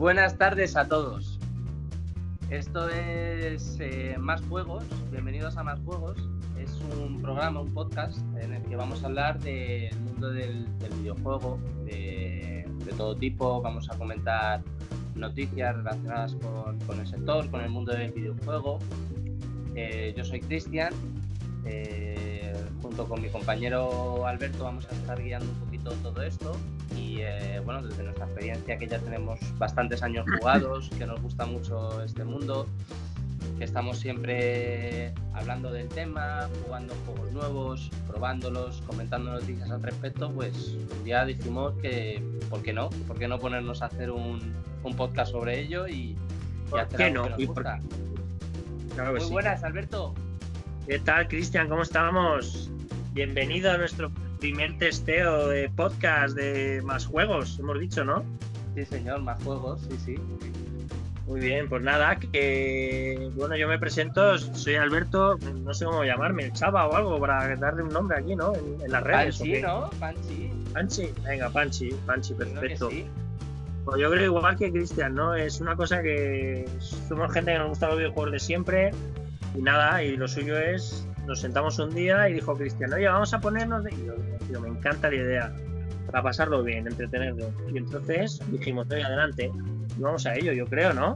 Buenas tardes a todos. Esto es eh, Más Juegos. Bienvenidos a Más Juegos. Es un programa, un podcast en el que vamos a hablar del mundo del, videojuego, de, todo tipo. Vamos a comentar noticias relacionadas con, el sector, con el mundo del videojuego. Eh, yo soy Cristian. Eh, junto con mi compañero Alberto vamos a estar guiando un poquito todo esto y eh, bueno, desde nuestra experiencia que ya tenemos bastantes años jugados, que nos gusta mucho este mundo, que estamos siempre hablando del tema, jugando juegos nuevos, probándolos, comentando noticias al respecto, pues ya dijimos que, ¿por qué no? ¿Por qué no ponernos a hacer un, un podcast sobre ello y, y hacer no? Que Muy buenas, Alberto. ¿Qué tal, Cristian? ¿Cómo estamos? Bienvenido a nuestro primer testeo de podcast de más juegos, hemos dicho, ¿no? Sí, señor, más juegos, sí, sí. Muy bien, pues nada, que bueno, yo me presento, soy Alberto, no sé cómo llamarme, el Chava o algo, para darle un nombre aquí, ¿no? En, las redes. Panchi, ¿no? Panchi. Panchi, venga, Panchi, Panchi, perfecto. Pues yo creo igual que Cristian, ¿no? Es una cosa que somos gente que nos gusta los videojuegos de siempre y nada, y lo suyo es nos sentamos un día y dijo Cristian, oye, vamos a ponernos de... Y yo, me encanta la idea, para pasarlo bien, entretenerlo. Y entonces dijimos, oye, adelante, y vamos a ello, yo creo, ¿no?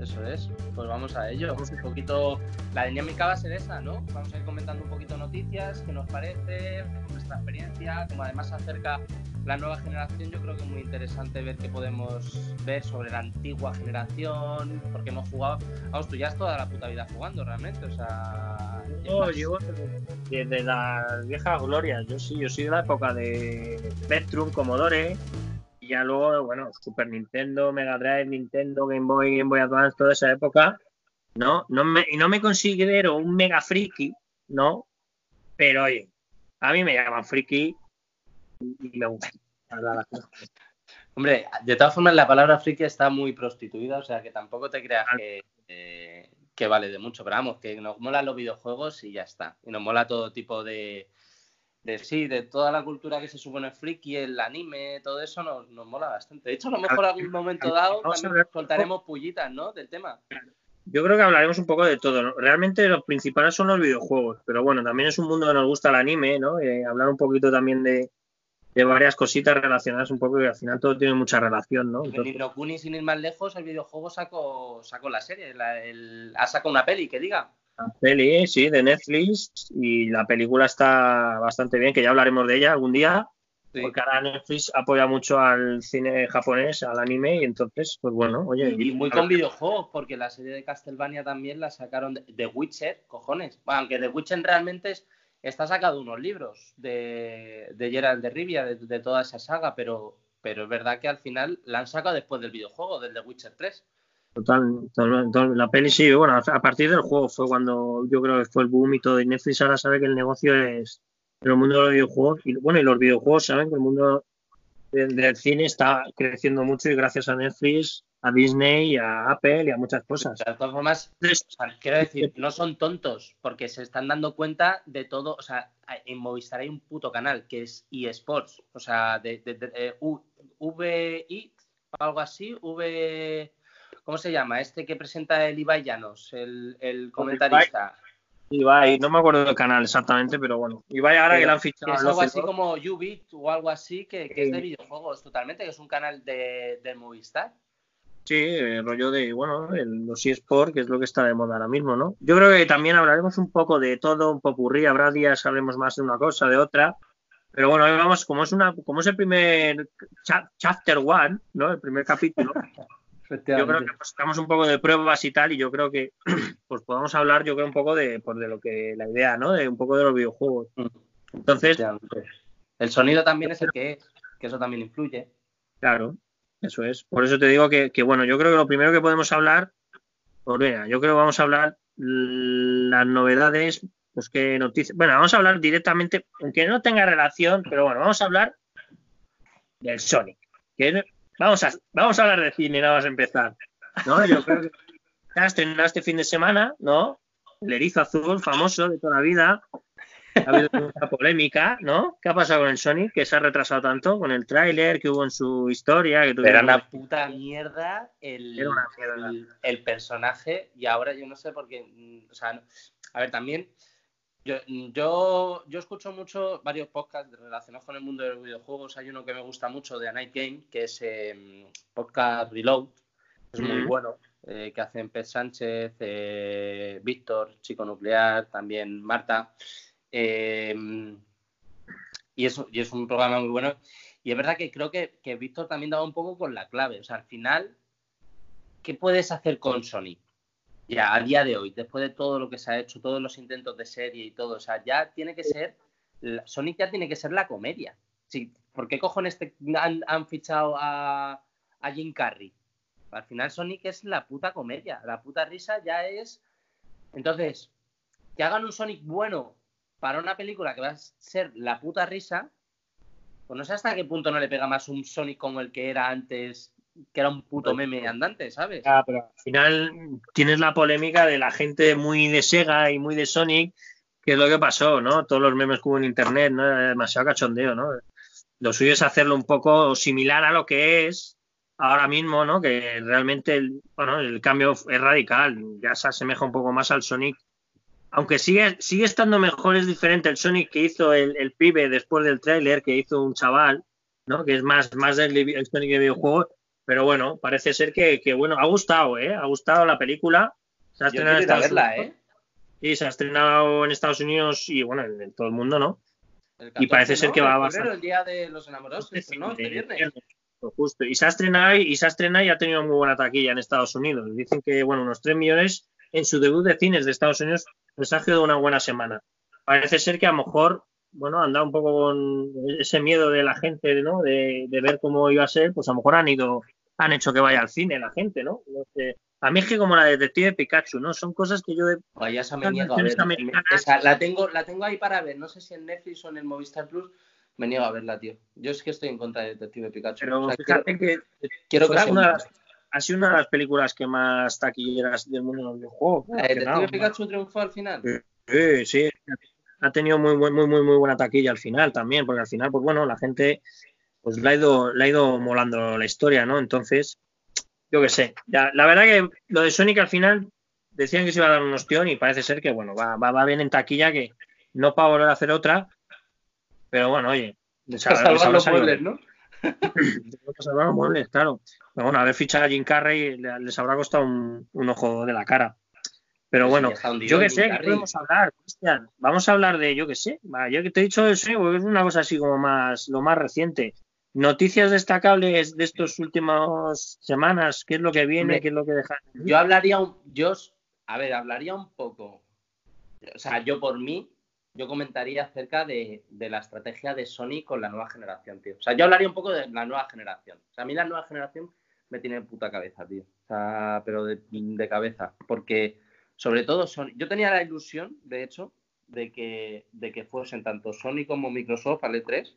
Eso es, pues vamos a ello. Un poquito, la dinámica va a ser esa, ¿no? Vamos a ir comentando un poquito noticias, qué nos parece, nuestra experiencia, como además acerca la nueva generación, yo creo que es muy interesante ver qué podemos ver sobre la antigua generación, porque hemos jugado, vamos, tú ya has toda la puta vida jugando realmente, o sea... Yo desde las viejas glorias, yo sí, yo soy de la época de Spectrum, Commodore, y ya luego, bueno, Super Nintendo, Mega Drive, Nintendo, Game Boy, Game Boy Advance, toda esa época, ¿no? no me, y no me considero un mega friki, ¿no? Pero oye, a mí me llaman friki y me gusta. Hombre, de todas formas la palabra friki está muy prostituida, o sea que tampoco te creas que, eh, que vale de mucho, pero vamos, que nos mola los videojuegos y ya está. Y nos mola todo tipo de, de sí, de toda la cultura que se supone friki, el anime, todo eso nos, nos mola bastante. De hecho, a lo mejor algún momento dado también soltaremos pullitas, ¿no? Del tema. Yo creo que hablaremos un poco de todo. Realmente los principales son los videojuegos, pero bueno, también es un mundo que nos gusta el anime, ¿no? Eh, hablar un poquito también de, de varias cositas relacionadas un poco y al final todo tiene mucha relación, ¿no? Entonces... En Kuni, sin ir más lejos, el videojuego sacó, sacó la serie, ha sacado una peli, que diga. La peli, sí, de Netflix y la película está bastante bien, que ya hablaremos de ella algún día. Porque ahora Netflix apoya mucho al cine japonés, al anime, y entonces, pues bueno, oye. Y, muy con videojuegos, porque la serie de Castlevania también la sacaron de, The Witcher, cojones. Bueno, aunque The Witcher realmente es, está sacado unos libros de, de Gerald de Rivia, de, toda esa saga, pero, pero es verdad que al final la han sacado después del videojuego, del The Witcher 3. Total, la peli sí, bueno, a partir del juego fue cuando yo creo que fue el boom y todo, y Netflix ahora sabe que el negocio es el mundo de los videojuegos, y bueno, y los videojuegos saben que el mundo del cine está creciendo mucho y gracias a Netflix a Disney, a Apple y a muchas cosas. De todas formas, quiero decir, no son tontos porque se están dando cuenta de todo. O sea, en Movistar hay un puto canal que es eSports, o sea, de, de, VI, algo así, V. ¿Cómo se llama? Este que presenta el Ibai Llanos, el, el comentarista. Ibai, no me acuerdo del canal exactamente, pero bueno. Ibai ahora que lo han fichado. Es algo así como Ubit o algo así, que, es de videojuegos totalmente, que es un canal de, de Movistar. Sí, el rollo de, bueno, el, los eSports, que es lo que está de moda ahora mismo, ¿no? Yo creo que también hablaremos un poco de todo, un popurrí, habrá días hablemos más de una cosa, de otra, pero bueno, vamos, como es una, como es el primer chapter one, ¿no? El primer capítulo, yo creo que pues, estamos un poco de pruebas y tal, y yo creo que pues podemos hablar, yo creo, un poco de, pues, de lo que, la idea, ¿no? De un poco de los videojuegos. Mm. Entonces. El sonido también es el que es, que eso también influye. Claro. Eso es. Por eso te digo que, bueno, yo creo que lo primero que podemos hablar, pues mira, yo creo que vamos a hablar las novedades, pues qué noticias. Bueno, vamos a hablar directamente, aunque no tenga relación, pero bueno, vamos a hablar del Sonic. Vamos, a, vamos a hablar de cine, nada más empezar. ¿no? Yo creo que ya estrenado este fin de semana, ¿no? El erizo azul, famoso de toda la vida. ha habido mucha polémica, ¿no? ¿Qué ha pasado con el Sonic? Que se ha retrasado tanto con el tráiler que hubo en su historia. Que Era una puta mierda el, El, personaje y ahora yo no sé por qué. Mm, o sea, a ver, también yo, yo, yo, escucho mucho varios podcasts relacionados con el mundo de los videojuegos. Hay uno que me gusta mucho de A Night Game, que es eh, podcast Reload. Es muy bueno. Eh, que hacen Pez Sánchez, eh, Víctor, Chico Nuclear, también Marta. Em, y, es, y es un programa muy bueno. Y es verdad que creo que, que Víctor también daba un poco con la clave. O sea, al final, ¿qué puedes hacer con Sony? Ya, a día de hoy, después de todo lo que se ha hecho, todos los intentos de serie y todo, o sea, ya tiene que ser, Sonic ya tiene que ser la comedia. Sí, ¿Por qué cojones han, han, fichado a, a Jim Carrey? Al final Sonic es la puta comedia, la puta risa ya es... Entonces, que hagan un Sonic bueno para una película que va a ser la puta risa, pues no sé hasta qué punto no le pega más un Sonic como el que era antes, que era un puto pues, meme andante, ¿sabes? Ah, pero al final tienes la polémica de la gente muy de Sega y muy de Sonic, que es lo que pasó, ¿no? Todos los memes que hubo en internet, ¿no? demasiado cachondeo, ¿no? Lo suyo es hacerlo un poco similar a lo que es, ahora mismo, ¿no? Que realmente el, bueno, el cambio es radical, ya se asemeja un poco más al Sonic. Aunque sigue, sigue estando mejor, es diferente el Sonic que hizo el, pibe después del tráiler, que hizo un chaval, ¿no? Que es más, más del Sonic de videojuego. Pero bueno, parece ser que, bueno, ha gustado, ¿eh? Ha gustado la película. Se ha estrenado en Estados verla, Unidos. ¿eh? Y se ha estrenado en Estados Unidos y bueno, en, todo el mundo, ¿no? y parece ser que va a basar. el día de los enamorados, ¿no? Este viernes. Justo. Y se ha estrenado y se ha estrenado y ha tenido muy buena taquilla en Estados Unidos. Dicen que, bueno, unos 3 millones en su debut de cines de Estados Unidos les ha sido una buena semana. Parece ser que a lo mejor, bueno, anda un poco con ese miedo de la gente, ¿no? De, ver cómo iba a ser, pues a lo mejor han ido, han hecho que vaya al cine la gente, ¿no? A mí es que como la detective Pikachu, ¿no? Son cosas que yo de... Vaya, esa me niego a ver. la, tengo, la tengo ahí para ver. No sé si en Netflix o en el Movistar Plus, me niego a verla, tío. Yo es que estoy en contra de Detective Pikachu. Pero fíjate que, quiero que una, ha sido una de las películas que más taquilleras del mundo de los videojuegos. ¿Detective Pikachu triunfó al final? Sí, sí. Ha tenido muy, muy, muy, muy buena taquilla al final también, porque al final, pues bueno, la gente pues le ha ido, le ha ido molando la historia, ¿no? Entonces, yo qué sé. la verdad que lo de Sonic al final decían que se iba a dar un ostión y parece ser que, bueno, va, va, va bien en taquilla, que no para volver a hacer otra, pero bueno, oye. Les salvar los muebles, ¿no? salvar los muebles, claro. Pero bueno, haber fichado a Jim Carrey les habrá costado un, ojo de la cara. Pero bueno, yo que sé, ¿qué podemos hablar, Cristian? Vamos a hablar de, yo que sé, yo que te he dicho eso, es una cosa así como más, lo más reciente. Noticias destacables de estas últimas semanas, ¿qué es lo que viene? ¿Qué es lo que deja? Yo hablaría, un, yo, a ver, hablaría un poco, o sea, yo por mí, yo comentaría acerca de, la estrategia de Sony con la nueva generación, tío. O sea, yo hablaría un poco de la nueva generación. O sea, a mí la nueva generación me tiene puta cabeza, tío. O sea, pero de, cabeza. Porque, sobre todo, Sony. Yo tenía la ilusión, de hecho, de que, de que fuesen tanto Sony como Microsoft al E3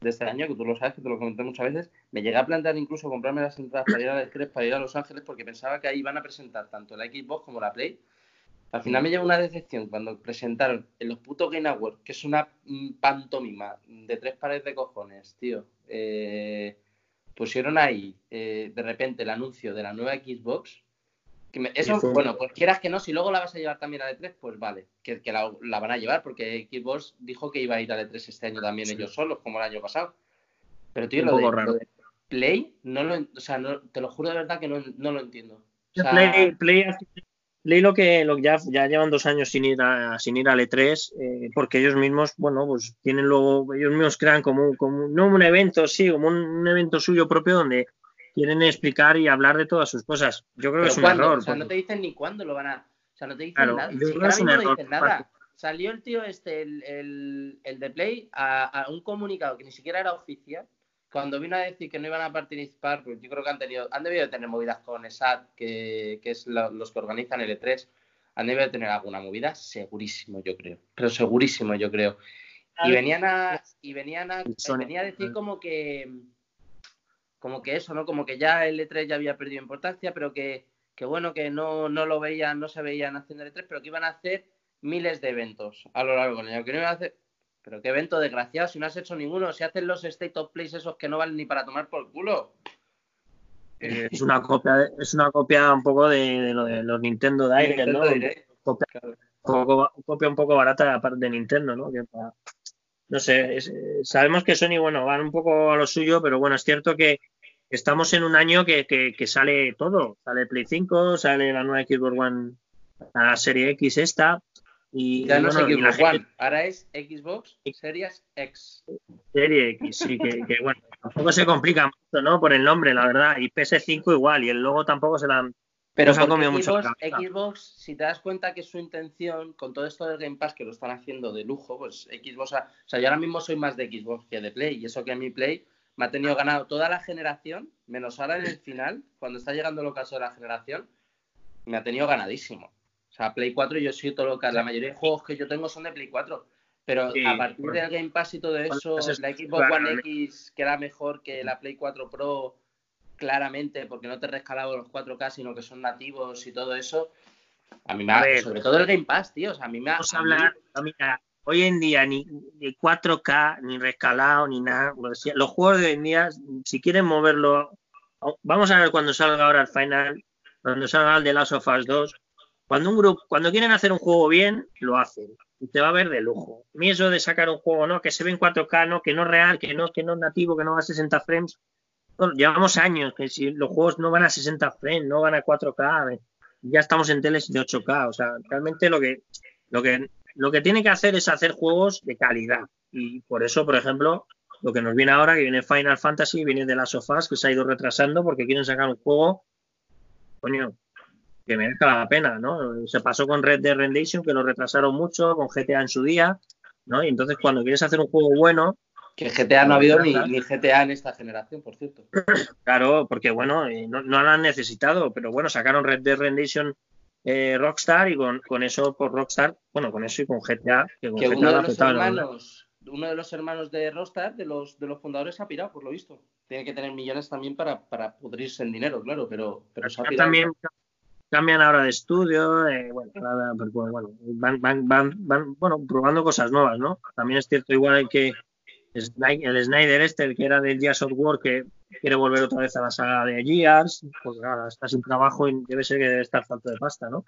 de este año, que tú lo sabes, que te lo comenté muchas veces. Me llegué a plantear incluso comprarme las entradas para ir al E3, para ir a Los Ángeles, porque pensaba que ahí iban a presentar tanto la Xbox como la Play al final me lleva una decepción cuando presentaron en los putos Game Awards, que es una pantomima de tres pares de cojones, tío. Eh, pusieron ahí eh, de repente el anuncio de la nueva Xbox. Eso, bueno, pues quieras que no, si luego la vas a llevar también a E3, pues vale, que, la, van a llevar, porque Xbox dijo que iba a ir a E3 este año también ellos solos, como el año pasado. Pero, tío, lo de, Play, no lo, o sea, te lo juro de verdad que no, lo entiendo. Play, Play leí lo que, lo ya, ya llevan dos años sin ir a, sin ir al E3, eh, porque ellos mismos, bueno, pues tienen luego, ellos mismos crean como, como no un evento, sí, como un, evento suyo propio donde quieren explicar y hablar de todas sus cosas. Yo creo que es un error. O sea, no te dicen ni cuándo lo van a. O sea, no te dicen nada. Yo creo que es un error. Dicen nada. Salió el tío este, el, el, el de Play, a, a, un comunicado que ni siquiera era oficial, cuando vino a decir que no iban a participar, pues yo creo que han tenido, han debido de tener movidas con ESAT, que, es los que organizan el E3, han debido de tener alguna movida, segurísimo yo creo, pero segurísimo yo creo. Y venían a, y venían a, venía a decir como que, como que eso, ¿no? Como que ya el E3 ya había perdido importancia, pero que, que bueno, que no, no lo veían, no se veían haciendo el E3, pero que iban a hacer miles de eventos a lo largo del año. Que no iban a hacer... Pero qué evento desgraciado, si no has hecho ninguno, si hacen los State of Plays esos que no valen ni para tomar por culo. Eh, es una copia, es una copia un poco de, lo de los Nintendo Direct, ¿no? Copia, copia, un poco barata aparte de Nintendo, ¿no? No sé, sabemos que Sony, bueno, van un poco a lo suyo, pero bueno, es cierto que estamos en un año que, que, sale todo. Sale Play 5, sale la nueva Xbox One, la serie X esta, y, ya no es Xbox One, ahora es Xbox Series X. Serie X, sí, que, bueno, tampoco se complica mucho, ¿no? Por el nombre, la verdad. Y PS5 igual, y el logo tampoco se la han. Pero se han comido mucho. Xbox, si te das cuenta que su intención, con todo esto del Game Pass que lo están haciendo de lujo, pues Xbox. O sea, yo ahora mismo soy más de Xbox que de Play, y eso que mi Play me ha tenido ganado toda la generación, menos ahora en el final, cuando está llegando el ocaso de la generación, me ha tenido ganadísimo. O sea, Play 4 yo soy todo lo que... La mayoría de juegos que yo tengo son de Play 4. Pero a partir del Game Pass y todo eso, la Xbox One X queda mejor que la Play 4 Pro claramente porque no te rescalado los 4K, sino que son nativos y todo eso. A mí me ha... Sobre todo el Game Pass, tío. O sea, a mí me ha... Vamos a hablar... hoy en día ni, ni 4K, ni rescalado, ni nada. Los juegos de hoy en día, si quieren moverlo... Vamos a ver cuando salga ahora el final, cuando salga el de Last of Us 2, cuando un grupo, cuando quieren hacer un juego bien, lo hacen. Y te va a ver de lujo. A mí eso de sacar un juego, ¿no? Que se ve en 4K, ¿no? Que no es real, que no, que no es nativo, que no va a 60 frames. Llevamos años que si los juegos no van a 60 frames, no van a 4K, ya estamos en teles de 8K. O sea, realmente lo que, lo que, lo que tiene que hacer es hacer juegos de calidad. Y por eso, por ejemplo, lo que nos viene ahora, que viene Final Fantasy, viene de las sofás, que se ha ido retrasando porque quieren sacar un juego, coño, que merezca la pena, ¿no? Se pasó con Red Dead Redemption, que lo retrasaron mucho, con GTA en su día, ¿no? Y entonces cuando quieres hacer un juego bueno... Que GTA no ha habido ni, GTA en esta generación, por cierto. Claro, porque bueno, no, no lo han necesitado, pero bueno, sacaron Red Dead Redemption eh, Rockstar y con, eso por Rockstar, bueno, con eso y con GTA, que, uno, de los hermanos, uno de los hermanos de Rockstar, de los, de los fundadores, ha pirado, por lo visto. Tiene que tener millones también para, para pudrirse en dinero, claro, pero, pero se ha pirado. También, cambian ahora de estudio, eh, bueno, bueno, van, van, van, van, bueno, probando cosas nuevas, ¿no? También es cierto igual que el Snyder este, el que era del Gears of War, que quiere volver otra vez a la saga de Gears, pues ahora está sin trabajo y debe ser que debe estar falto de pasta, ¿no?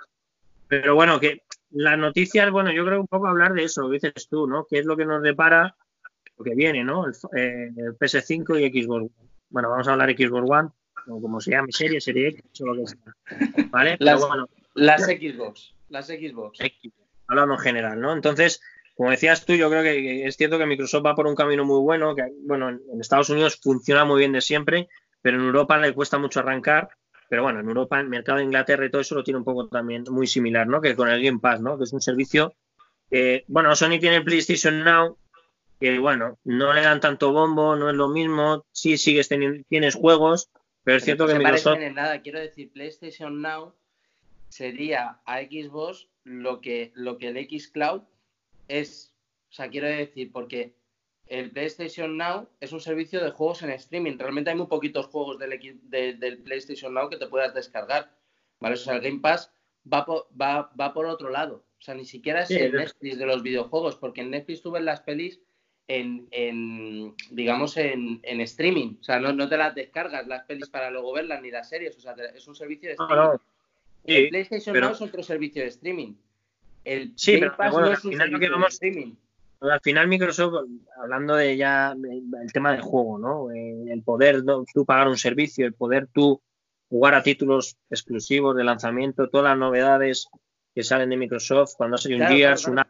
Pero bueno, que las noticias, bueno, yo creo un poco hablar de eso, lo dices tú, ¿no? ¿Qué es lo que nos depara lo que viene, ¿no? El, eh, el PS5 y Xbox One. Bueno, vamos a hablar Xbox One como se llame, serie, serie X o lo que sea. ¿Vale? las, las Xbox, las Xbox. hablando en general, ¿no? Entonces, como decías tú, yo creo que es cierto que Microsoft va por un camino muy bueno, que bueno, en Estados Unidos funciona muy bien de siempre, pero en Europa le cuesta mucho arrancar. Pero bueno, en Europa, el mercado de Inglaterra y todo eso lo tiene un poco también muy similar, ¿no? Que con el Game Pass, ¿no? Que es un servicio que, bueno, Sony tiene el PlayStation Now, que bueno, no le dan tanto bombo, no es lo mismo, sí sigues teniendo, tienes juegos, pero es cierto que Microsoft... en nada, quiero decir, PlayStation Now sería a Xbox lo que, lo que el X Cloud es. O sea, quiero decir, porque el PlayStation Now es un servicio de juegos en streaming. Realmente hay muy poquitos juegos del, del PlayStation Now que te puedas descargar. ¿Vale? O sea, el Game Pass va por, va, va por otro lado. O sea, ni siquiera es el Netflix de los videojuegos, porque en Netflix tú ves las pelis en, digamos, en, streaming. O sea, no, te las descargas las pelis para luego verlas ni las series. O sea, es un servicio de streaming. el PlayStation no es otro servicio de streaming. El sí, pero, bueno, es un servicio de streaming. Al final Microsoft, hablando de ya el tema del juego, ¿no? Eh, el poder tú pagar un servicio, el poder tú jugar a títulos exclusivos de lanzamiento, todas las novedades que salen de Microsoft, cuando hace un Gears, un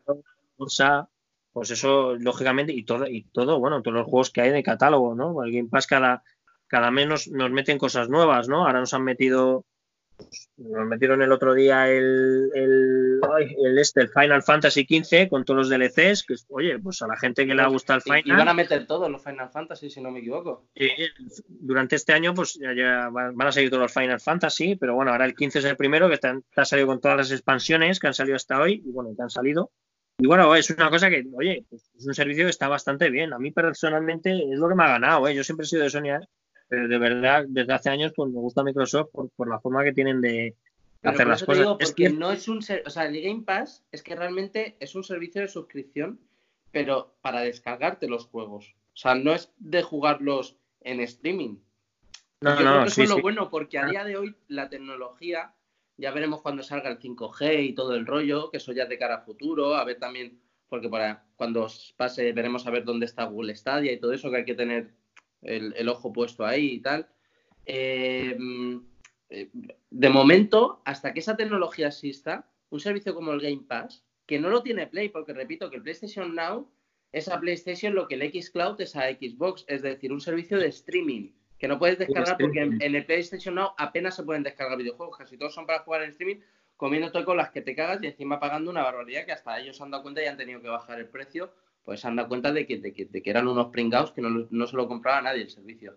Forza, pues eso, lógicamente, y todo, y todo, bueno, todos los juegos que hay de catálogo, ¿no? El Game Pass cada, cada menos nos meten cosas nuevas, ¿no? Ahora nos han metido, nos metieron el otro día el, el, el, este, el Final Fantasy XV con todos los DLCs, que oye, pues a la gente que le ha gustado el Final. Y van a meter todos los Final Fantasy, si no me equivoco. durante este año, pues ya, van a seguir todos los Final Fantasy, pero bueno, ahora el 15 es el primero que ha salido con todas las expansiones que han salido hasta hoy, y bueno, que han salido. Y bueno, es una cosa que, oye, pues, es un servicio que está bastante bien. A mí personalmente es lo que me ha ganado. ¿eh? Yo siempre he sido de Sony, pero de verdad, desde hace años pues me gusta Microsoft por, la forma que tienen de, hacer las cosas. es que no es un, o sea, el Game Pass es que realmente es un servicio de suscripción, pero para descargarte los juegos. O sea, no es de jugarlos en streaming. No, Yo no, creo que eso es lo bueno, porque a día de hoy la tecnología, ya veremos cuando salga el 5G y todo el rollo, que eso ya es de cara a futuro, a ver también, porque para cuando pase veremos a ver dónde está Google Stadia y todo eso, que hay que tener el, ojo puesto ahí y tal. Eh, de momento, hasta que esa tecnología exista, un servicio como el Game Pass, que no lo tiene Play, porque repito que el PlayStation Now es a PlayStation lo que el Xcloud es a Xbox, es decir, un servicio de streaming que no puedes descargar porque en, el PlayStation Now apenas se pueden descargar videojuegos, casi todos son para jugar en streaming, comiéndote con las que te cagas y encima pagando una barbaridad que hasta ellos han dado cuenta y han tenido que bajar el precio, pues se han dado cuenta de que, de que, eran unos pringados que no, no se lo compraba nadie el servicio.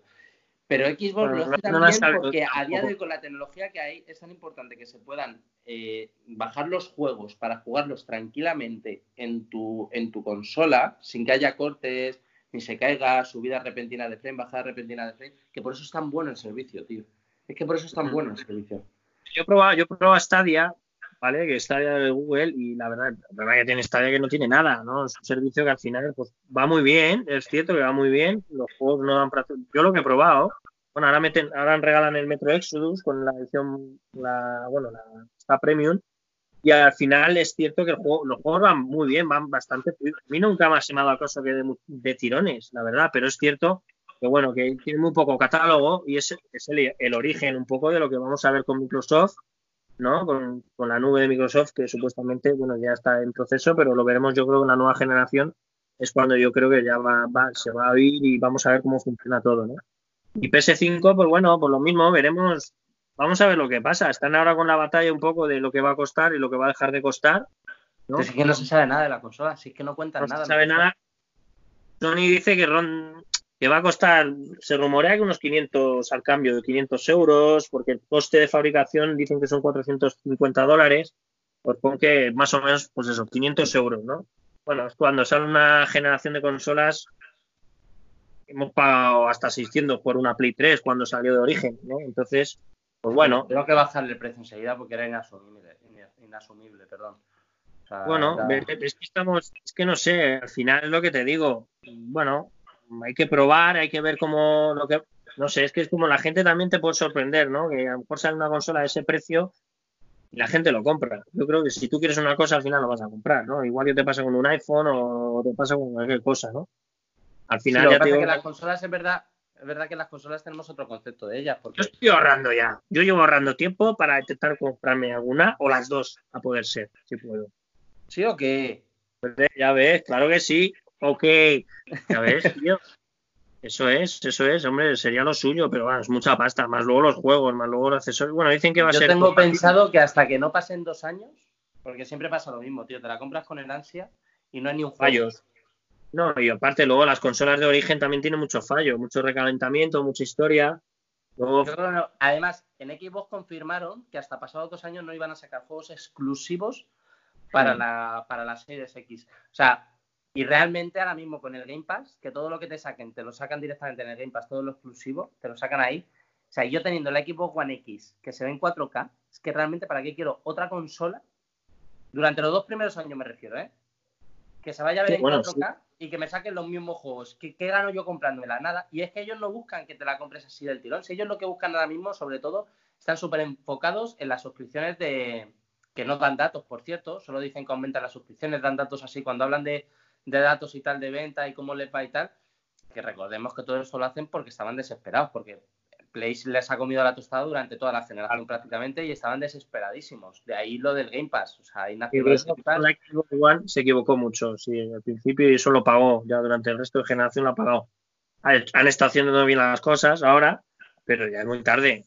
Pero Xbox lo hace también porque a día de hoy con la tecnología que hay es tan importante que se puedan eh, bajar los juegos para jugarlos tranquilamente en tu, en tu consola sin que haya cortes, ni se caiga, subida repentina de frame, bajada repentina de frame, que por eso es tan bueno el servicio, tío. Es que por eso es tan bueno el servicio. Yo he probado, yo he probado Stadia, ¿vale? Que Stadia de Google y la verdad, la verdad que tiene Stadia que no tiene nada, ¿no? Es un servicio que al final pues, va muy bien, es cierto que va muy bien, los juegos no dan para... Yo lo que he probado, bueno, ahora meten, ahora regalan el Metro Exodus con la edición, la, bueno, la, esta Premium, y al final es cierto que los juegos van muy bien, van bastante. A mí nunca me ha dado caso que de, tirones, la verdad, pero es cierto que bueno, que tiene muy poco catálogo y es, es el, origen un poco de lo que vamos a ver con Microsoft, ¿no? Con, la nube de Microsoft, que supuestamente, bueno, ya está en proceso, pero lo veremos yo creo en la nueva generación, es cuando yo creo que ya va, se va a oír y vamos a ver cómo funciona todo, ¿no? Y PS5, pues bueno, pues lo mismo, veremos Vamos a ver lo que pasa. Están ahora con la batalla un poco de lo que va a costar y lo que va a dejar de costar. ¿no? es que no se sabe nada de la consola, es que no cuentan nada. No se sabe nada. Sony dice que, que va a costar, se rumorea que unos 500 al cambio, de 500 euros, porque el coste de fabricación dicen que son 450 dólares. Pues pon que más o menos, pues eso, 500 euros, ¿no? Bueno, cuando sale una generación de consolas, hemos pagado hasta 600 por una Play 3 cuando salió de origen, ¿no? Entonces, pues bueno. Tengo que bajarle el precio enseguida porque era inasumible, inasumible perdón. bueno, es que estamos, es que no sé, al final es lo que te digo. Bueno, hay que probar, hay que ver cómo lo que. No sé, es que es como la gente también te puede sorprender, ¿no? Que a lo mejor sale una consola de ese precio y la gente lo compra. Yo creo que si tú quieres una cosa, al final lo vas a comprar, ¿no? Igual que te pasa con un iPhone o te pasa con cualquier cosa, ¿no? Al final ya te digo... que las consolas en verdad es verdad que las consolas tenemos otro concepto de ellas. Porque... Yo estoy ahorrando ya. Yo llevo ahorrando tiempo para intentar comprarme alguna o las dos, a poder ser, si puedo. ¿Sí o qué? Pues ya ves, claro que sí. Ok. Ya ves, tío. Eso es, eso es, hombre, sería lo suyo, pero bueno, es mucha pasta, más luego los juegos, más luego los accesorios. Bueno, dicen que va a ser. Yo tengo pensado que hasta que no pasen dos años, porque siempre pasa lo mismo, tío, te la compras con el ansia y no hay ni un fallos. No, y aparte luego las consolas de origen también tienen mucho fallo, mucho recalentamiento, mucha historia. además, en Xbox confirmaron que hasta pasados dos años no iban a sacar juegos exclusivos para, la, para las Series X. O sea, y realmente ahora mismo con el Game Pass, que todo lo que te saquen, te lo sacan directamente en el Game Pass, todo lo exclusivo, te lo sacan ahí. O sea, yo teniendo la Xbox One X, que se ve en 4K, es que realmente para qué quiero otra consola, durante los dos primeros años me refiero, ¿eh? Que se vaya a ver en 4K y que me saquen los mismos juegos. ¿Qué, ¿Qué, gano yo comprándomela? Nada. Y es que ellos no buscan que te la compres así del tirón. Si ellos lo que buscan ahora mismo, sobre todo, están súper enfocados en las suscripciones de. que no dan datos, por cierto. Solo dicen que aumentan las suscripciones, dan datos así. Cuando hablan de, de datos y tal, de venta y cómo les va y tal, que recordemos que todo eso lo hacen porque estaban desesperados, porque Play les ha comido la tostada durante toda la generación prácticamente y estaban desesperadísimos. De ahí lo del Game Pass. O sea, igual se equivocó mucho, sí, al principio y eso lo pagó, ya durante el resto de generación lo ha pagado. Han estado haciendo bien las cosas ahora, pero ya es muy tarde.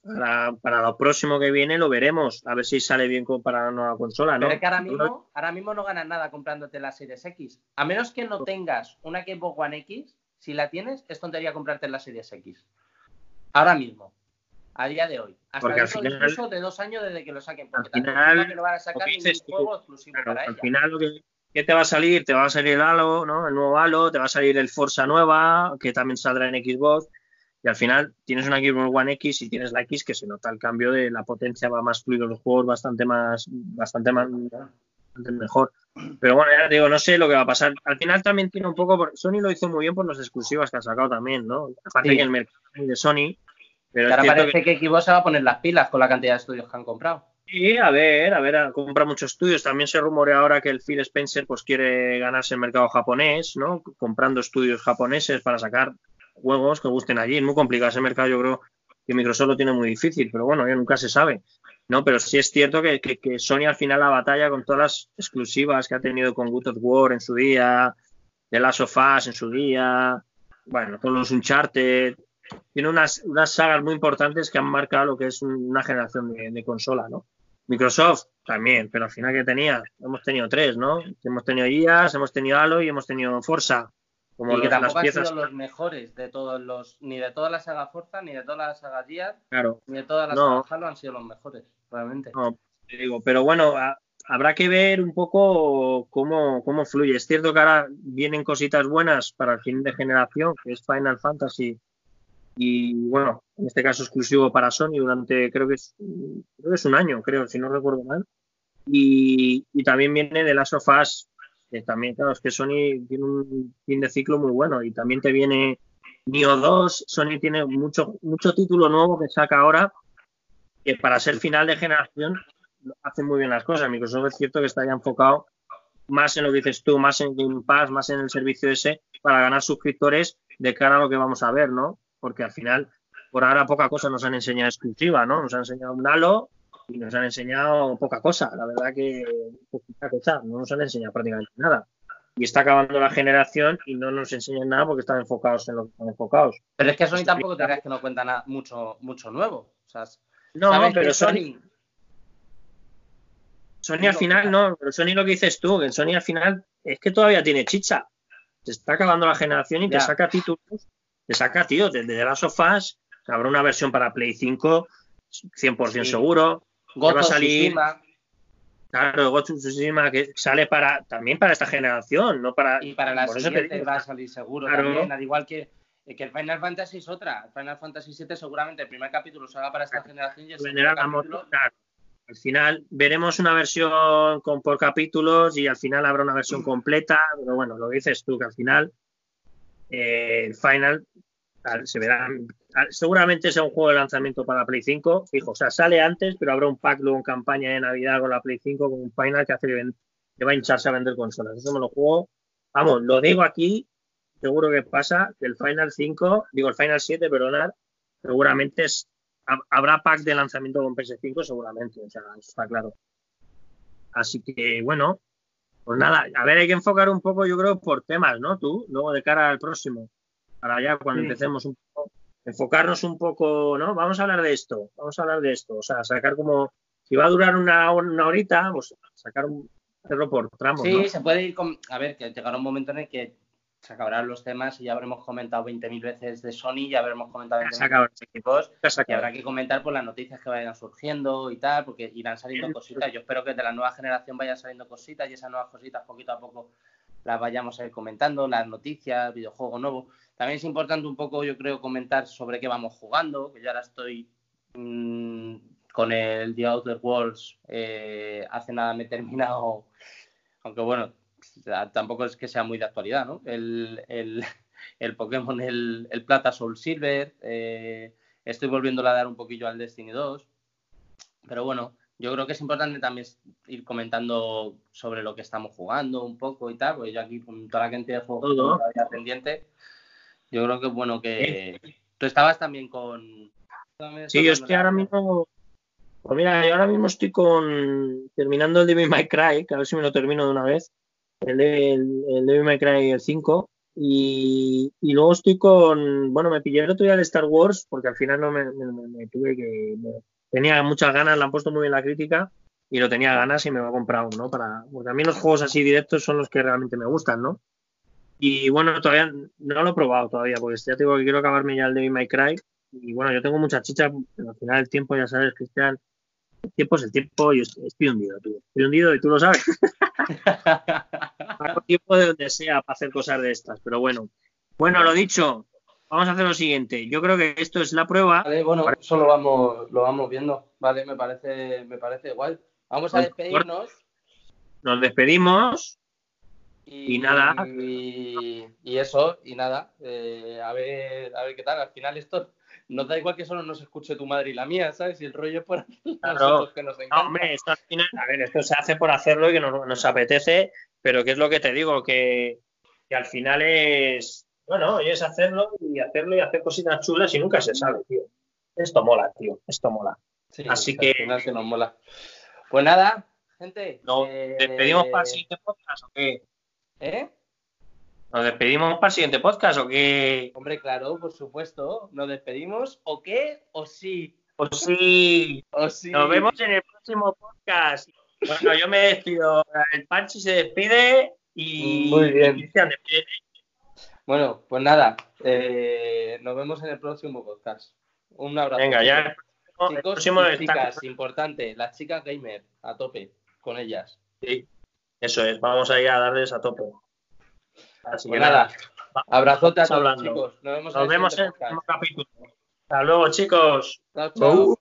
para lo próximo que viene lo veremos, a ver si sale bien para la nueva consola, ¿no? Pero es que ahora mismo, ahora mismo no ganas nada comprándote la Series X. A menos que no tengas una Xbox One X, si la tienes, es tontería comprarte la Series X. Ahora mismo. A día de hoy. Hasta dentro incluso de dos años desde que lo saquen. Porque al final, que no van a sacar juego exclusivo para Al final lo que, te va a salir, te va a salir el Halo, ¿no? El nuevo Halo, te va a salir el Forza nueva, que también saldrá en Xbox. Y al final tienes una Xbox One X y tienes la X que se nota el cambio de la potencia, va más fluido los juegos, bastante más, bastante más mejor. Pero bueno, ya digo, no sé lo que va a pasar. Al final también tiene un poco, Sony lo hizo muy bien por las exclusivas que ha sacado también, ¿no? Aparte que el mercado de Sony. Pero ahora parece que... Xbox se va a poner las pilas con la cantidad de estudios que han comprado. Sí, a ver, a ver, compra muchos estudios. También se rumorea ahora que el Phil Spencer pues quiere ganarse el mercado japonés, ¿no? Comprando estudios japoneses para sacar juegos que gusten allí. Es muy complicado ese mercado, yo creo que Microsoft lo tiene muy difícil, pero bueno, ya nunca se sabe. No, pero sí es cierto que, Sony al final la batalla con todas las exclusivas que ha tenido con Good of War en su día, The Last of Us en su día, bueno, todos los Uncharted, tiene unas, unas sagas muy importantes que han marcado lo que es una generación de, consola, ¿no? Microsoft también, pero al final que tenía, hemos tenido tres, ¿no? Hemos tenido IAS, hemos tenido Halo y hemos tenido Forza. Como y que tampoco han sido los mejores de todos los, ni de toda la saga Forza, ni de toda la saga Gears, ni de toda la saga Halo han sido los mejores, realmente. No, te digo, pero bueno, habrá que ver un poco cómo, cómo fluye. Es cierto que ahora vienen cositas buenas para el fin de generación, que es Final Fantasy y bueno, en este caso exclusivo para Sony durante creo que es, creo que es un año, creo, si no recuerdo mal. Y, y también viene de Last of Us, también, claro, es que Sony tiene un fin de ciclo muy bueno y también te viene Nio 2, Sony tiene mucho, mucho título nuevo que saca ahora, que para ser final de generación hace muy bien las cosas. Microsoft es cierto que está ya enfocado más en lo que dices tú, más en Game Pass, más en el servicio ese, para ganar suscriptores de cara a lo que vamos a ver, ¿no? porque al final, por ahora poca cosa nos han enseñado exclusiva, ¿no? Nos han enseñado un Halo y nos han enseñado poca cosa, la verdad que poquita cosa, no nos han enseñado prácticamente nada. Y está acabando la generación y no nos enseñan nada porque están enfocados en lo que están enfocados. Pero es que Sony tampoco te creas que no cuenta nada, mucho, mucho nuevo. O sea, no, pero Sony... Sony al final no, pero Sony lo que dices tú, que Sony al final es que todavía tiene chicha. Se está acabando la generación y te saca títulos te saca, tío, desde of Us, habrá una versión para Play 5, 100% seguro. Va a salir. Claro, Ghost Tsushima que sale para también para esta generación, no para. Y para la siguiente va a salir seguro también, al igual que, que el Final Fantasy es otra. Final Fantasy VII seguramente el primer capítulo salga para esta generación y el segundo capítulo... Al final veremos una versión con por capítulos y al final habrá una versión completa, pero bueno, lo dices tú que al final el Final se verá, seguramente sea un juego de lanzamiento para Play 5, fijo, o sea, sale antes, pero habrá un pack luego en campaña de Navidad con la Play 5 con un Final que hace que, va a hincharse a vender consolas. Eso me lo juego, vamos, lo digo aquí, seguro que pasa, que el Final 5, digo el Final 7, perdonad, seguramente es, habrá pack de lanzamiento con PS5, seguramente, o sea, está claro. Así que, bueno, pues nada, a ver, hay que enfocar un poco, yo creo, por temas, ¿no? Tú, luego de cara al próximo, para ya cuando empecemos un poco, enfocarnos un poco, ¿no? Vamos a hablar de esto, vamos a hablar de esto, o sea, sacar como, si va a durar una, una horita, pues sacar un, hacerlo por tramos. Sí, se puede ir con, a ver, que llegará un momento en el que se acabarán los temas y ya habremos comentado 20.000 veces de Sony, ya habremos comentado 20.000 equipos y habrá que comentar por las noticias que vayan surgiendo y tal, porque irán saliendo cositas. Yo espero que de la nueva generación vayan saliendo cositas y esas nuevas cositas poquito a poco las vayamos a ir comentando, las noticias, videojuegos nuevos. También es importante un poco, yo creo, comentar sobre qué vamos jugando, que yo ahora estoy mm, con el The Outer Worlds, eh, hace nada me he terminado, aunque bueno, tampoco es que sea muy de actualidad, ¿no? El, el, Pokémon, el, el, Plata Soul Silver, eh, estoy volviéndole a dar un poquillo al Destiny 2, pero bueno, yo creo que es importante también ir comentando sobre lo que estamos jugando un poco y tal, porque yo aquí con toda la gente de juegos todavía pendiente, yo creo que bueno que tú estabas también con... Sí, yo estoy ahora mismo pues mira, yo ahora mismo estoy con terminando el Devil May Cry, que a ver si me lo termino de una vez el, el, el Devil May Cry el 5. Y, y, luego estoy con, bueno, me pillé el otro día el Star Wars, porque al final no me, me, tuve que, tenía muchas ganas, le han puesto muy bien la crítica y lo tenía ganas y me va a comprar uno, Para, porque a mí los juegos así directos son los que realmente me gustan, ¿no? Y bueno, todavía no lo he probado todavía, porque ya tengo que quiero acabarme ya el Devil May Cry. Y bueno, yo tengo mucha chicha, pero al final el tiempo, ya sabes, Cristian, el tiempo es el tiempo, yo estoy hundido, tú. Estoy hundido y tú lo sabes. Hago tiempo de donde sea para hacer cosas de estas, pero bueno. Bueno, lo dicho, vamos a hacer lo siguiente. Yo creo que esto es la prueba. Vale, bueno, eso lo vamos, lo vamos viendo. Vale, me parece, me parece igual. Vamos a despedirnos. Nos despedimos. Y, nada. Y, eso, y nada. Eh, a, ver, a ver qué tal. Al final esto nos da igual que solo nos escuche tu madre y la mía, ¿sabes? Y el rollo por claro. que nos encanta. hombre, esto al final, a ver, esto se hace por hacerlo y que nos, nos apetece, pero ¿qué es lo que te digo? Que, que al final es, bueno, es hacerlo y hacerlo y hacer cositas chulas y nunca se sabe, tío. Esto mola, tío, esto mola. Así que... que nos mola. Pues nada, gente. ¿Nos eh, despedimos para el siguiente podcast o qué? ¿Eh? ¿Nos despedimos para el siguiente podcast o qué? Hombre, claro, por supuesto. ¿Nos despedimos o qué? ¿O sí? O sí. O sí. Nos vemos en el próximo podcast. Bueno, yo me despido. El Panchi se despide y. Muy bien. Bueno, pues nada. Eh, nos vemos en el próximo podcast. Un abrazo. Venga, ya. Chicos y chicas, importante. Las chicas gamer, a tope, con ellas. Sí, eso es. Vamos a ir a darles a tope. Así pues que nada. Abrazote a todos, chicos. Nos vemos, Nos vemos en el próximo capítulo. Hasta luego, chicos. Chao, chao.